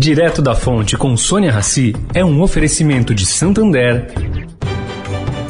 Direto da Fonte com Sônia Rassi é um oferecimento de Santander.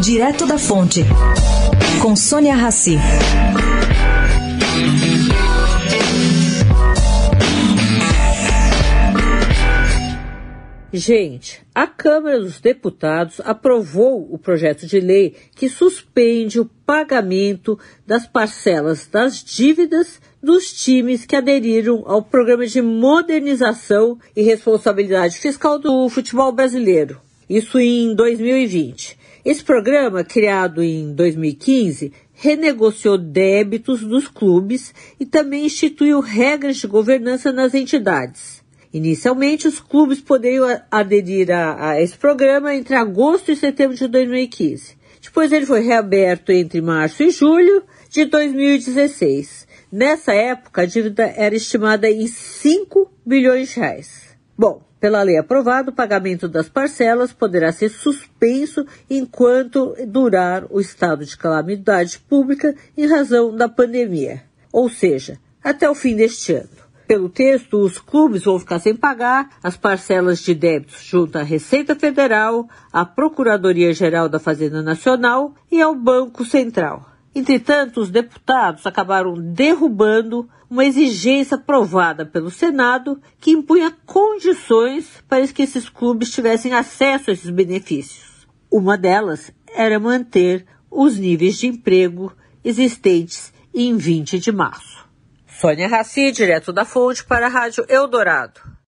Direto da Fonte, com Sônia Rassi. Gente, a Câmara dos Deputados aprovou o projeto de lei que suspende o pagamento das parcelas das dívidas dos times que aderiram ao programa de modernização e responsabilidade fiscal do futebol brasileiro. Isso em 2020. Esse programa, criado em 2015, renegociou débitos dos clubes e também instituiu regras de governança nas entidades. Inicialmente, os clubes poderiam aderir a, a, esse programa entre agosto e setembro de 2015. Depois ele foi reaberto entre março e julho de 2016. Nessa época, a dívida era estimada em 5 bilhões de reais. Bom, pela lei aprovada, o pagamento das parcelas poderá ser suspenso enquanto durar o estado de calamidade pública em razão da pandemia, ou seja, até o fim deste ano. Pelo texto, os clubes vão ficar sem pagar as parcelas de débitos junto à Receita Federal, à Procuradoria-Geral da Fazenda Nacional e ao Banco Central. Entretanto, os deputados acabaram derrubando uma exigência aprovada pelo Senado que impunha condições para que esses clubes tivessem acesso a esses benefícios. Uma delas era manter os níveis de emprego existentes em 20 de março. Sônia Raci, direto da Fonte, para a Rádio Eldorado.